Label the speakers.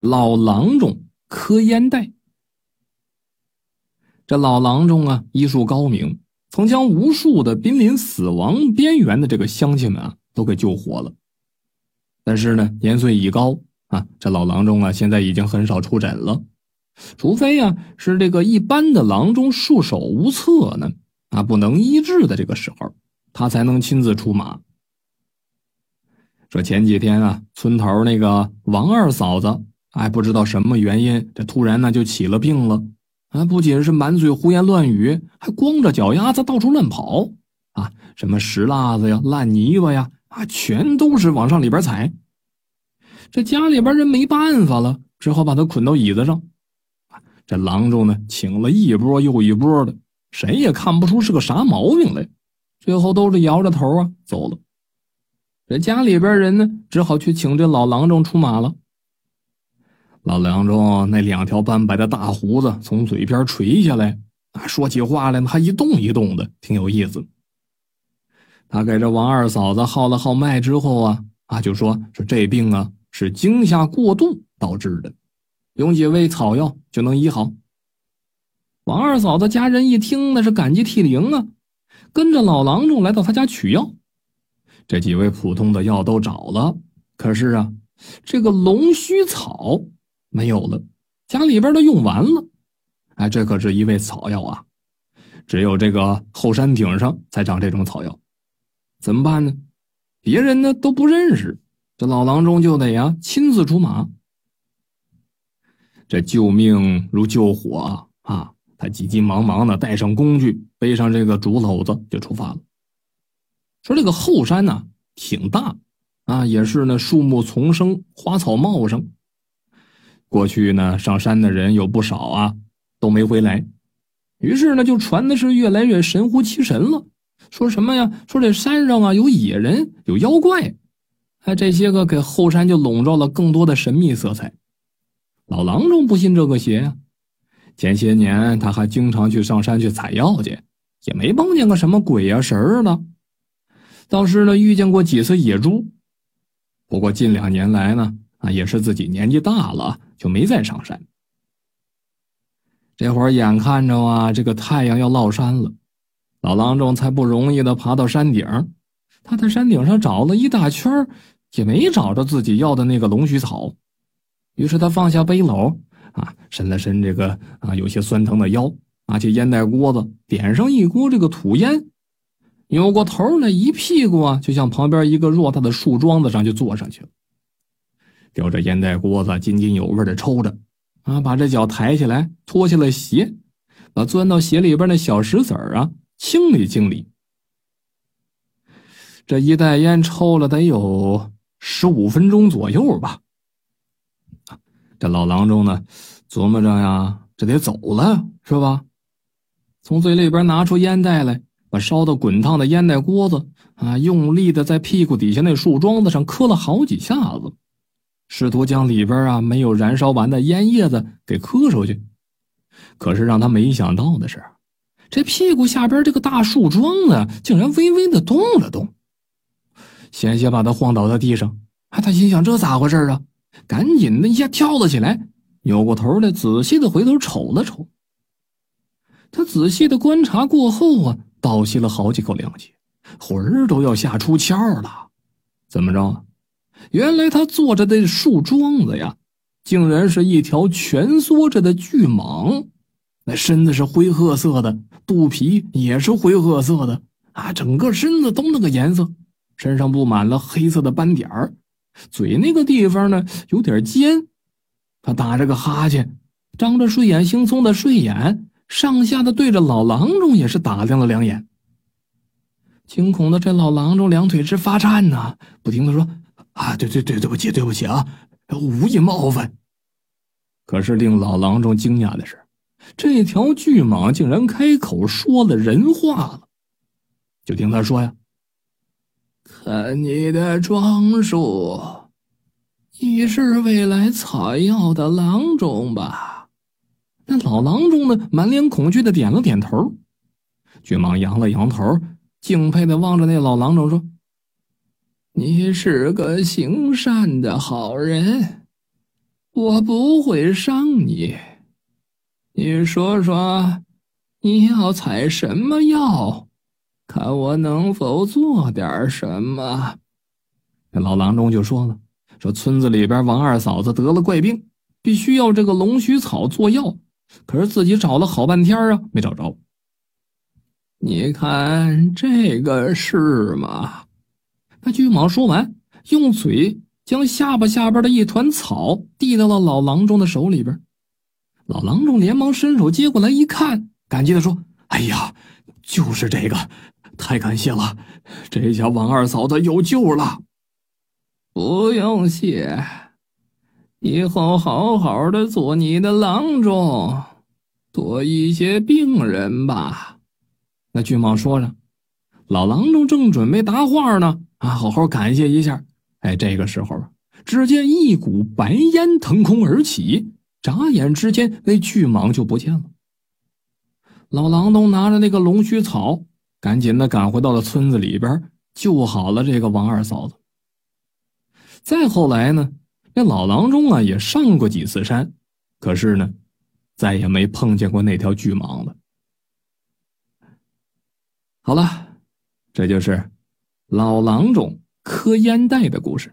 Speaker 1: 老郎中磕烟袋。这老郎中啊，医术高明，曾将无数的濒临死亡边缘的这个乡亲们啊，都给救活了。但是呢，年岁已高啊，这老郎中啊，现在已经很少出诊了，除非啊是这个一般的郎中束手无策呢，啊不能医治的这个时候，他才能亲自出马。说前几天啊，村头那个王二嫂子，哎，不知道什么原因，这突然呢就起了病了。啊，不仅是满嘴胡言乱语，还光着脚丫子到处乱跑啊！什么石蜡子呀、烂泥巴呀，啊，全都是往上里边踩。这家里边人没办法了，只好把他捆到椅子上。这郎中呢，请了一波又一波的，谁也看不出是个啥毛病来，最后都是摇着头啊走了。这家里边人呢，只好去请这老郎中出马了。老郎中那两条斑白的大胡子从嘴边垂下来，啊，说起话来呢还一动一动的，挺有意思。他给这王二嫂子号了号脉之后啊，啊，就说说这病啊是惊吓过度导致的，用几味草药就能医好。王二嫂子家人一听，那是感激涕零啊，跟着老郎中来到他家取药。这几味普通的药都找了，可是啊，这个龙须草。没有了，家里边都用完了。哎，这可是一味草药啊，只有这个后山顶上才长这种草药，怎么办呢？别人呢都不认识，这老郎中就得呀亲自出马。这救命如救火啊！他急急忙忙的带上工具，背上这个竹篓子就出发了。说这个后山呢挺大啊，也是那树木丛生，花草茂盛。过去呢，上山的人有不少啊，都没回来。于是呢，就传的是越来越神乎其神了。说什么呀？说这山上啊有野人，有妖怪。哎，这些个给后山就笼罩了更多的神秘色彩。老郎中不信这个邪呀。前些年他还经常去上山去采药去，也没碰见个什么鬼呀神儿的。倒是呢，遇见过几次野猪。不过近两年来呢，啊，也是自己年纪大了。就没再上山。这会儿眼看着啊，这个太阳要落山了，老郎中才不容易的爬到山顶。他在山顶上找了一大圈，也没找着自己要的那个龙须草。于是他放下背篓啊，伸了伸这个啊有些酸疼的腰，拿起烟袋锅子，点上一锅这个土烟，扭过头来，一屁股啊就向旁边一个偌大的树桩子上就坐上去了。叼着烟袋锅子，津津有味的抽着，啊，把这脚抬起来，脱下了鞋，把钻到鞋里边那小石子儿啊清理清理。这一袋烟抽了得有十五分钟左右吧。这老郎中呢，琢磨着呀，这得走了是吧？从嘴里边拿出烟袋来，把烧得滚烫的烟袋锅子啊，用力的在屁股底下那树桩子上磕了好几下子。试图将里边啊没有燃烧完的烟叶子给磕出去，可是让他没想到的是，这屁股下边这个大树桩子竟然微微的动了动，险些把他晃倒在地上。啊，他心想这咋回事啊？赶紧的一下跳了起来，扭过头来仔细的回头瞅了瞅。他仔细的观察过后啊，倒吸了好几口凉气，魂儿都要吓出窍了。怎么着？原来他坐着的树桩子呀，竟然是一条蜷缩着的巨蟒，那身子是灰褐色的，肚皮也是灰褐色的。啊，整个身子都那个颜色，身上布满了黑色的斑点儿，嘴那个地方呢有点尖，他打着个哈欠，张着睡眼惺忪的睡眼，上下的对着老郎中也是打量了两眼，惊恐的这老郎中两腿直发颤呐，不停的说。啊，对对对，对不起，对不起啊，无意冒犯。可是令老郎中惊讶的是，这条巨蟒竟然开口说了人话了。就听他说呀：“看你的装束，你是未来采药的郎中吧？”那老郎中呢，满脸恐惧的点了点头。巨蟒扬了扬头，敬佩的望着那老郎中说。你是个行善的好人，我不会伤你。你说说，你要采什么药？看我能否做点什么。”这老郎中就说了：“说村子里边王二嫂子得了怪病，必须要这个龙须草做药，可是自己找了好半天啊，没找着。你看这个是吗？”那巨蟒说完，用嘴将下巴下边的一团草递到了老郎中的手里边。老郎中连忙伸手接过来一看，感激的说：“哎呀，就是这个，太感谢了，这下王二嫂子有救了。”不用谢，以后好好的做你的郎中，多一些病人吧。那巨蟒说着，老郎中正准备答话呢。啊，好好感谢一下！哎，这个时候，只见一股白烟腾空而起，眨眼之间，那巨蟒就不见了。老郎中拿着那个龙须草，赶紧的赶回到了村子里边，救好了这个王二嫂子。再后来呢，那老郎中啊也上过几次山，可是呢，再也没碰见过那条巨蟒了。好了，这就是。老郎中磕烟袋的故事。